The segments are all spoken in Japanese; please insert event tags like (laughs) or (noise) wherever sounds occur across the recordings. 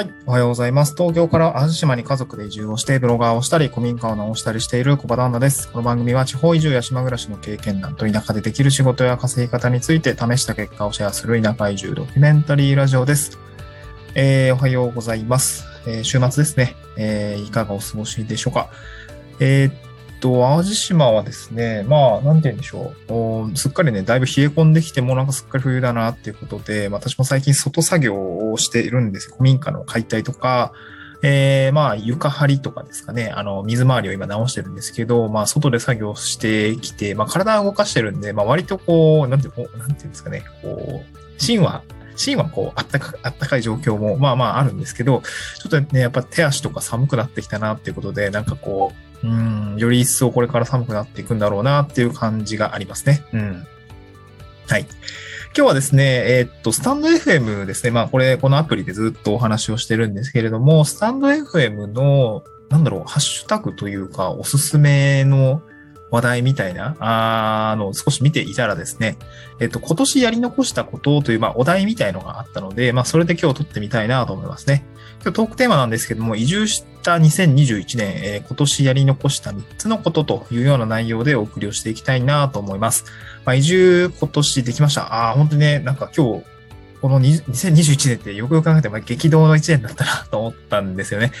はい。おはようございます。東京から淡路島に家族で移住をして、ブロガーをしたり、古民家を直したりしている小場旦那です。この番組は地方移住や島暮らしの経験談と田舎でできる仕事や稼ぎ方について試した結果をシェアする田舎移住ドキュメンタリーラジオです。えー、おはようございます。えー週末ですね。えーいかがお過ごしでしょうか。えーっと、淡路島はですね、まあ、なんて言うんでしょう。すっかりね、だいぶ冷え込んできて、もなんかすっかり冬だなっていうことで、私も最近外作業をしているんです。古民家の解体とか、えー、まあ、床張りとかですかね。あの、水回りを今直してるんですけど、まあ、外で作業してきて、まあ、体を動かしてるんで、まあ、割とこう、なんて、こう、なんていうんですかね、こう、芯は、芯はこう、あったか、あったかい状況も、まあまああるんですけど、ちょっとね、やっぱ手足とか寒くなってきたなっていうことで、なんかこう、うん、より一層これから寒くなっていくんだろうなっていう感じがありますね。うん。はい。今日はですね、えーっと、スタンド FM ですね。まあこれ、このアプリでずっとお話をしてるんですけれども、スタンド FM の、なんだろう、ハッシュタグというか、おすすめの話題みたいな、あの、少し見ていたらですね、えっと、今年やり残したことという、まあ、お題みたいのがあったので、まあ、それで今日撮ってみたいなと思いますね。今日トークテーマなんですけども、移住した2021年、えー今年やり残した3つのことというような内容でお送りをしていきたいなと思います。まあ、移住今年できました。ああ、本当にね、なんか今日、この2021年ってよくよく考えても激動の1年だったなと思ったんですよね。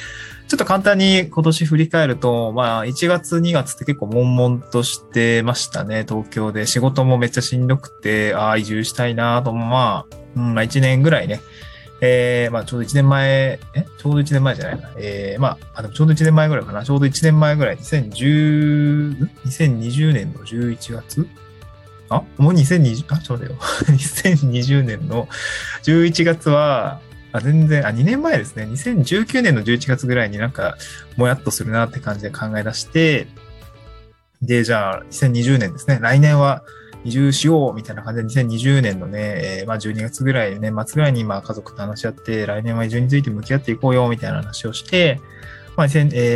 ちょっと簡単に今年振り返ると、まあ1月2月って結構悶々としてましたね、東京で。仕事もめっちゃしんどくて、ああ、移住したいなと、まあ、うん、まあ1年ぐらいね、えー、まあちょうど1年前、え？ちょうど1年前じゃないな。えー、まあ、ちょうど1年前ぐらいかな。ちょうど1年前ぐらい、2010、2020年の11月あもう2020、あ、ちょうだよ。(laughs) 2020年の11月は、あ、全然、あ、2年前ですね。2019年の11月ぐらいになんか、もやっとするなって感じで考え出して、で、じゃあ、2020年ですね。来年は移住しようみたいな感じで、2020年のね、えーまあ12月ぐらい、年末ぐらいに、まあ家族と話し合って、来年は移住について向き合っていこうよ、みたいな話をして、まあ、え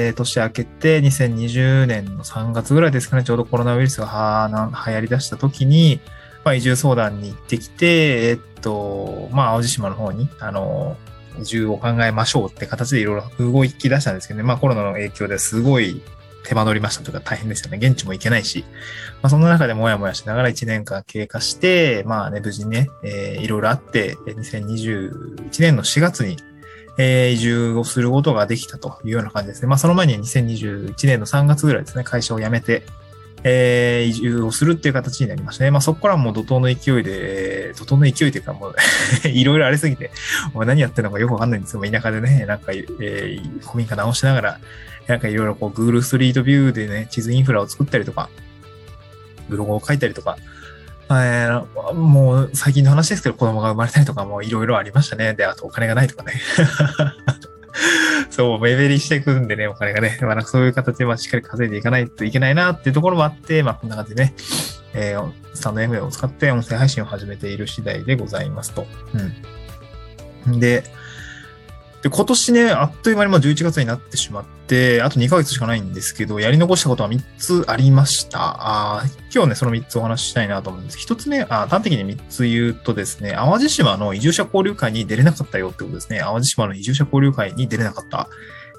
ー年明けて、2020年の3月ぐらいですかね、ちょうどコロナウイルスがはな流行り出した時に、まあ、移住相談に行ってきて、えっと、まあ、淡路島の方に、あの、移住を考えましょうって形でいろいろ動き出したんですけどね、まあ、コロナの影響ですごい手間取りましたというか大変ですよね。現地も行けないし。まあ、そんな中でもやもやしながら1年間経過して、まあね、無事にね、えーいろいろあって、2021年の4月に、えー移住をすることができたというような感じですね。まあ、その前に2021年の3月ぐらいですね、会社を辞めて、えー移住をするっていう形になりましたね。まあ、そこからもう怒涛の勢いで、えー怒涛の勢いというかもう、(laughs) いろいろありすぎて、もう何やってるのかよくわかんないんですけど、田舎でね、なんか、えー古民家直しながら、なんかいろいろこう、Google ストリートビューでね、地図インフラを作ったりとか、ブログを書いたりとか、えーもう最近の話ですけど、子供が生まれたりとかもいろいろありましたね。で、あとお金がないとかね。(laughs) そう、目減りしていくんでね、お金がね。まあ、なんかそういう形でしっかり稼いでいかないといけないなっていうところもあって、まあ、こんな感じでね、えースタンド FM を使って音声配信を始めている次第でございますと。うん。で、で、今年ね、あっという間にもう11月になってしまって、あと2ヶ月しかないんですけど、やり残したことは3つありました。あ今日ね、その3つお話ししたいなと思うんです。1つ目、あ端的に3つ言うとですね、淡路島の移住者交流会に出れなかったよってことですね。淡路島の移住者交流会に出れなかった。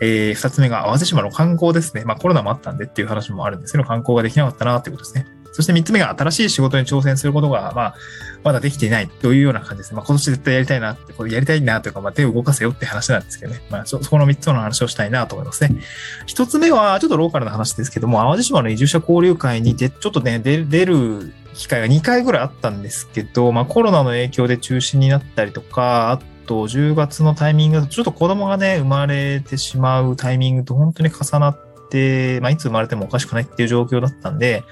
えー、2つ目が淡路島の観光ですね。まあコロナもあったんでっていう話もあるんですけど、観光ができなかったなってことですね。そして3つ目が新しい仕事に挑戦することが、まあ、まだできていないというような感じですね。まあ、今年絶対やりたいなって、これやりたいなというか、まあ、手を動かせよって話なんですけどね。まあ、そそこの3つの話をしたいなと思いますね。1つ目は、ちょっとローカルな話ですけども、淡路島の移住者交流会にで、ちょっとね、出出る機会が2回ぐらいあったんですけど、まあ、コロナの影響で中止になったりとか、あと、10月のタイミングだと、ちょっと子供がね、生まれてしまうタイミングと本当に重なって、まあ、いつ生まれてもおかしくないっていう状況だったんで、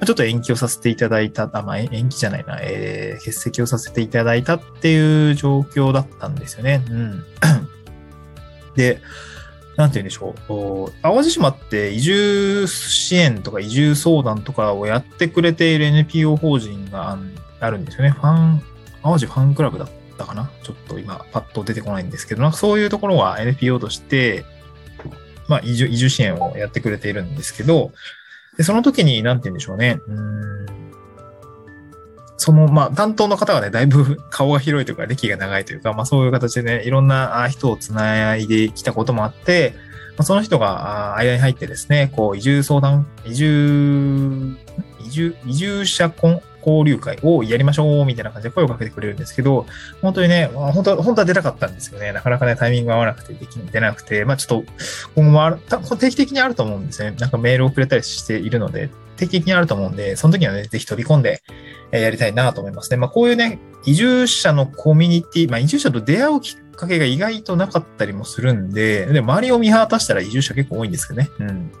まちょっと延期をさせていただいた、あ、まあ、延期じゃないな、えー、欠席をさせていただいたっていう状況だったんですよね。うん。(clears throat) で、なんて言うんでしょう。淡路島って移住支援とか移住相談とかをやってくれている NPO 法人があるんですよね。ファン、淡路ファンクラブだったかなちょっと今パッと出てこないんですけど、なんかそういうところは NPO として、まあ移住、移住支援をやってくれているんですけど、で、その時に、なんて言うんでしょうね。うんその、まあ、担当の方がね、だいぶ (laughs) 顔が広いというか、歴が長いというか、まあ、そういう形でね、いろんな人をつないできたこともあって、まあ、その人が間に入ってですね、こう、移住相談、移住、移住、移住者婚交流会をやりましょうみたいな感じで声をかけてくれるんですけど、本当にね、本当は、本当は出たかったんですよね。なかなかね、タイミングが合わなくてでき、出なくて、まあちょっと、今後も、定期的にあると思うんですね。なんかメールをくれたりしているので、定期的にあると思うんで、その時はね、ぜひ飛び込んで、えやりたいなと思いますね。まあこういうね、移住者のコミュニティ、まあ移住者と出会うきっかけが意外となかったりもするんで、で、周りを見渡したら移住者結構多いんですけどね。うん。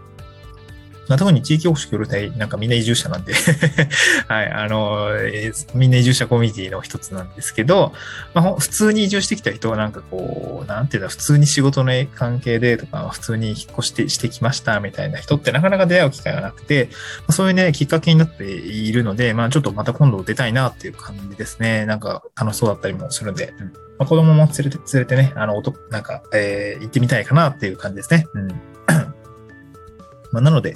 まあ、特に地域保守協力隊なんかみんな移住者なんで (laughs) はい、あの、えー、みんな移住者コミュニティの一つなんですけど、まあ、普通に移住してきた人はなんかこう、なんていうんだ、普通に仕事の関係でとか、普通に引っ越してしてきましたみたいな人ってなかなか出会う機会がなくて、まあ、そういうね、きっかけになっているので、まあちょっとまた今度出たいなっていう感じですね。なんか楽しそうだったりもするんで、うんまあ、子供も連れて、連れてね、あの、なんか、えー、行ってみたいかなっていう感じですね。うんまあ、なので、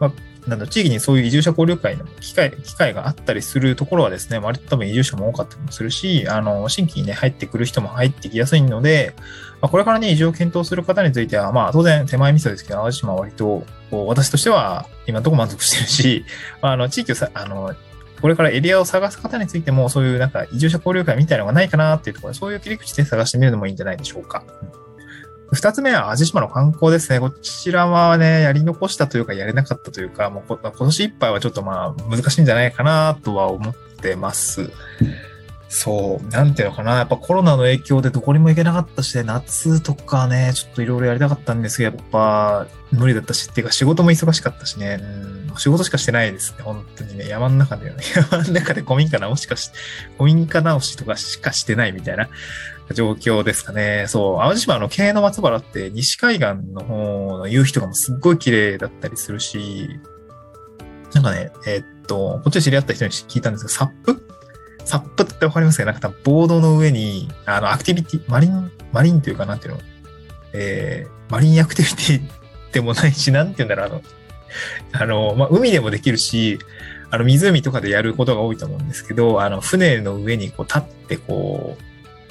まあ、なんだ、地域にそういう移住者交流会の機会、機会があったりするところはですね、割と多分移住者も多かったりもするし、あの、新規にね、入ってくる人も入ってきやすいので、まあ、これからね、移住を検討する方については、まあ、当然手前味噌ですけど、淡路島は割とこう、私としては今のところ満足してるし、(laughs) あの、地域をさ、あの、これからエリアを探す方についても、そういうなんか移住者交流会みたいなのがないかなっていうところで、そういう切り口で探してみるのもいいんじゃないでしょうか。二つ目は、味島の観光ですね。こちらはね、やり残したというか、やれなかったというか、もう今年いっぱいはちょっとまあ、難しいんじゃないかなとは思ってます。そう、なんていうのかな。やっぱコロナの影響でどこにも行けなかったし、夏とかね、ちょっといろいろやりたかったんですけど、やっぱ無理だったし、っていうか仕事も忙しかったしね、うん、仕事しかしてないですね、本当にね。山の中でね、(laughs) 山の中で古民家直しかし、古民家直しとかしかしてないみたいな状況ですかね。そう、淡路島の京の松原って西海岸の方の夕日とかもすっごい綺麗だったりするし、なんかね、えー、っと、こっちで知り合った人に聞いたんですけど、サップ？サップってわかりますか？なんかボードの上に、あの、アクティビティ、マリン、マリンっていうかなんていうの？えー、マリンアクティビティでもないし、なんていうんだろう、あの、(laughs) あの、まあ、海でもできるし、あの、湖とかでやることが多いと思うんですけど、あの、船の上にこう立ってこう、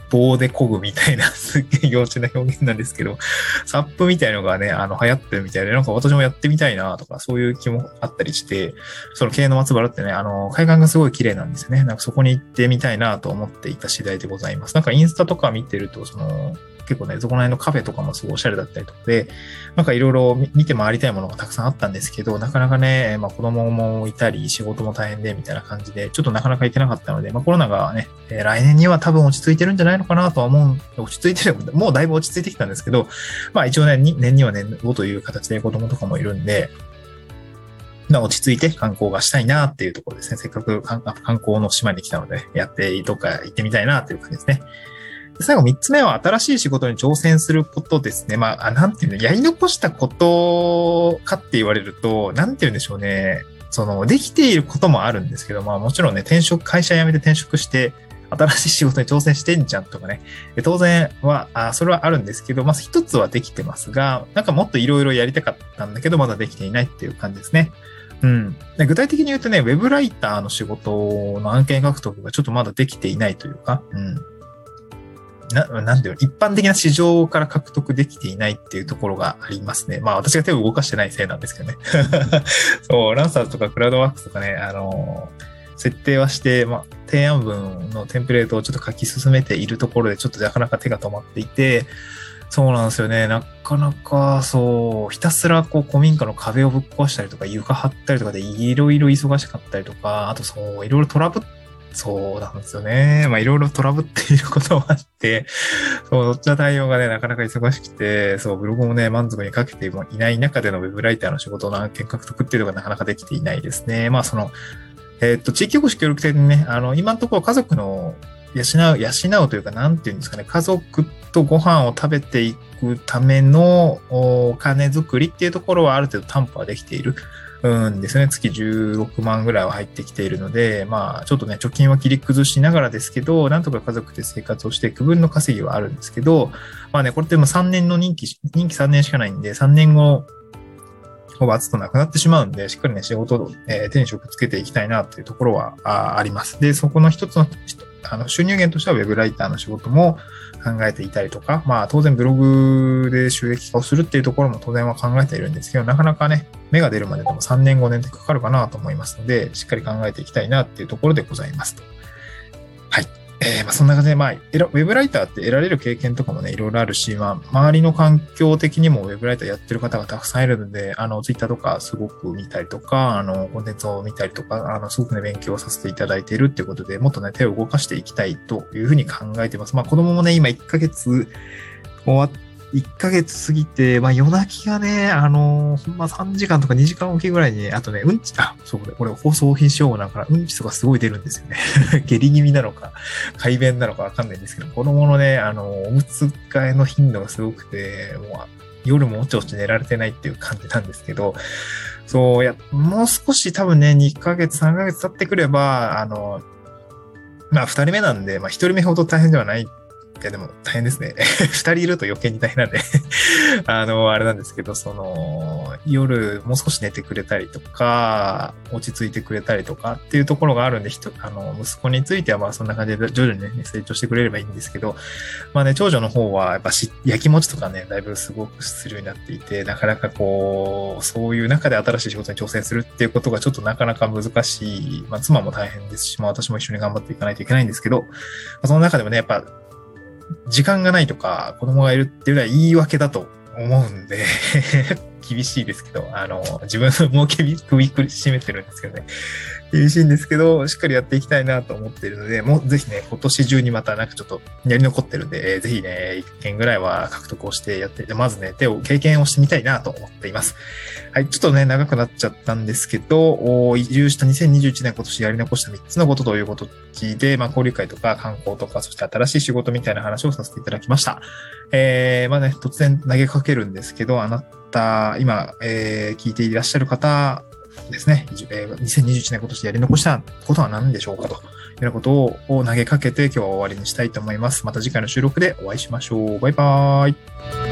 棒で漕ぐみたいな、(laughs) すっげえ幼稚な表現なんですけど、サップみたいのがね、あの、流行ってるみたいで、なんか私もやってみたいなとか、そういう気もあったりして、その京の松原ってね、あの、海岸がすごい綺麗なんですよね。なんかそこに行ってみたいなと思っていた次第でございます。なんかインスタとか見てると、その、結構ね、そこら辺のカフェとかもすごいおしゃれだったりとかで、なんかいろいろ見て回りたいものがたくさんあったんですけど、なかなかね、まあ子供もいたり、仕事も大変で、みたいな感じで、ちょっとなかなか行けなかったので、まあコロナがね、来年には多分落ち着いてるんじゃないのかなとは思う、落ち着いてる、もうだいぶ落ち着いてきたんですけど、まあ一応ね、年には年後という形で子供とかもいるんで、ま、落ち着いて観光がしたいなっていうところですね。せっかく観光の島に来たので、やっていいとか行ってみたいなっていう感じですね。最後三つ目は新しい仕事に挑戦することですね。まあ、なんていうの、やり残したことかって言われると、なんて言うんでしょうね。その、できていることもあるんですけど、まあもちろんね、転職、会社辞めて転職して、新しい仕事に挑戦してんじゃんとかね。当然は、あそれはあるんですけど、まず一つはできてますが、なんかもっといろいろやりたかったんだけど、まだできていないっていう感じですね。うん。具体的に言うとね、ウェブライターの仕事の案件獲得がちょっとまだできていないというか、うん。な、なんていう、一般的な市場から獲得できていないっていうところがありますね。まあ私が手を動かしてないせいなんですけどね。(laughs) そう、ランサーズとかクラウドワークスとかね、あの設定はして、まあ、提案文のテンプレートをちょっと書き進めているところで、ちょっとなかなか手が止まっていて、そうなんですよね。なかなか、そう、ひたすらこう古民家の壁をぶっ壊したりとか、床張ったりとかでいろいろ忙しかったりとか、あとそう、いろいろトラブっそうなんですよね。まあいろいろトラブっていることもあって、(laughs) そう、どっちの対応がね、なかなか忙しくて、そう、ブログもね、満足に書けてもいない中でのウェブライターの仕事の案件獲得っていうのがなかなかできていないですね。まあその、えー、っと、地域おこし協力隊でね、あの、今のところ家族の養う、養うというか、なんていうんですかね、家族とご飯を食べていくためのお金作りっていうところはある程度担保はできている。うんですね。月16万ぐらいは入ってきているので、まあ、ちょっとね、貯金は切り崩しながらですけど、なんとか家族で生活をして、区分の稼ぎはあるんですけど、まあね、これっても3年の任期、任期3年しかないんで、3年後、ほぼつとなくなってしまうんで、しっかりね、仕事を、えー手に職つけていきたいなっていうところはああります。で、そこの一つのあの収入源としてはウェブライターの仕事も考えていたりとか、まあ当然ブログで収益化をするっていうところも当然は考えているんですけど、なかなかね、芽が出るまででも3年5年ってかかるかなと思いますので、しっかり考えていきたいなっていうところでございますと。えー、まあそんな感じで、まあ、ウェブライターって得られる経験とかもね、いろいろあるし、まあ、周りの環境的にもウェブライターやってる方がたくさんいるので、あの、ツイッターとかすごく見たりとか、あの、コンテンツを見たりとか、あの、すごくね、勉強させていただいているっていうことで、もっとね、手を動かしていきたいというふうに考えてます。まあ、子供もね、今1ヶ月終わっ1ヶ月過ぎて、まあ夜泣きがね、あのーほんま3時間とか2時間おきぐらいに、あとね、うんち、あ、そうこれ、これ放送品証だから、うんちとかすごい出るんですよね。(laughs) 下痢気味なのか、快便なのかわかんないんですけど、子供のね、あのーおむつ替えの頻度がすごくて、もう、夜もおちおち寝られてないっていう感じなんですけど、そう、いや、もう少し多分ね、2ヶ月、3ヶ月経ってくれば、あの、まあ、二人目なんで、まあ、一人目ほど大変ではない。いや、でも大変ですね。(laughs) 二人いると余計に大変なんで (laughs) あの、あれなんですけど、その、夜もう少し寝てくれたりとか、落ち着いてくれたりとかっていうところがあるんで、人、あの、息子についてはまあそんな感じで徐々にね、成長してくれればいいんですけど、まあね、長女の方はやっぱし、焼きもちとかね、だいぶすごくするようになっていて、なかなかこう、そういう中で新しい仕事に挑戦するっていうことがちょっとなかなか難しい。まあ妻も大変ですし、まあ私も一緒に頑張っていかないといけないんですけど、まあその中でもね、やっぱ、時間がないとか、子供がいるっていうのは言い訳だと思うんで、厳しいですけど、あの、自分の儲け首首絞めてるんですけどね。厳しいんですけど、しっかりやっていきたいなと思ってるので、もうぜひね、今年中にまたなんかちょっとやり残ってるんで、ぜひね、一件ぐらいは獲得をしてやって、まずね、手を、経験をしてみたいなと思っています。はい、ちょっとね、長くなっちゃったんですけど、移住した2021年今年やり残した3つのことということで、まあ、交流会とか観光とか、そして新しい仕事みたいな話をさせていただきました。えー、まあね、突然投げかけるんですけど、あなた、今、えー聞いていらっしゃる方ですね、えー2021年今年やり残したことは何でしょうかというようなことを投げかけて今日は終わりにしたいと思います。また次回の収録でお会いしましょう。バイバーイ。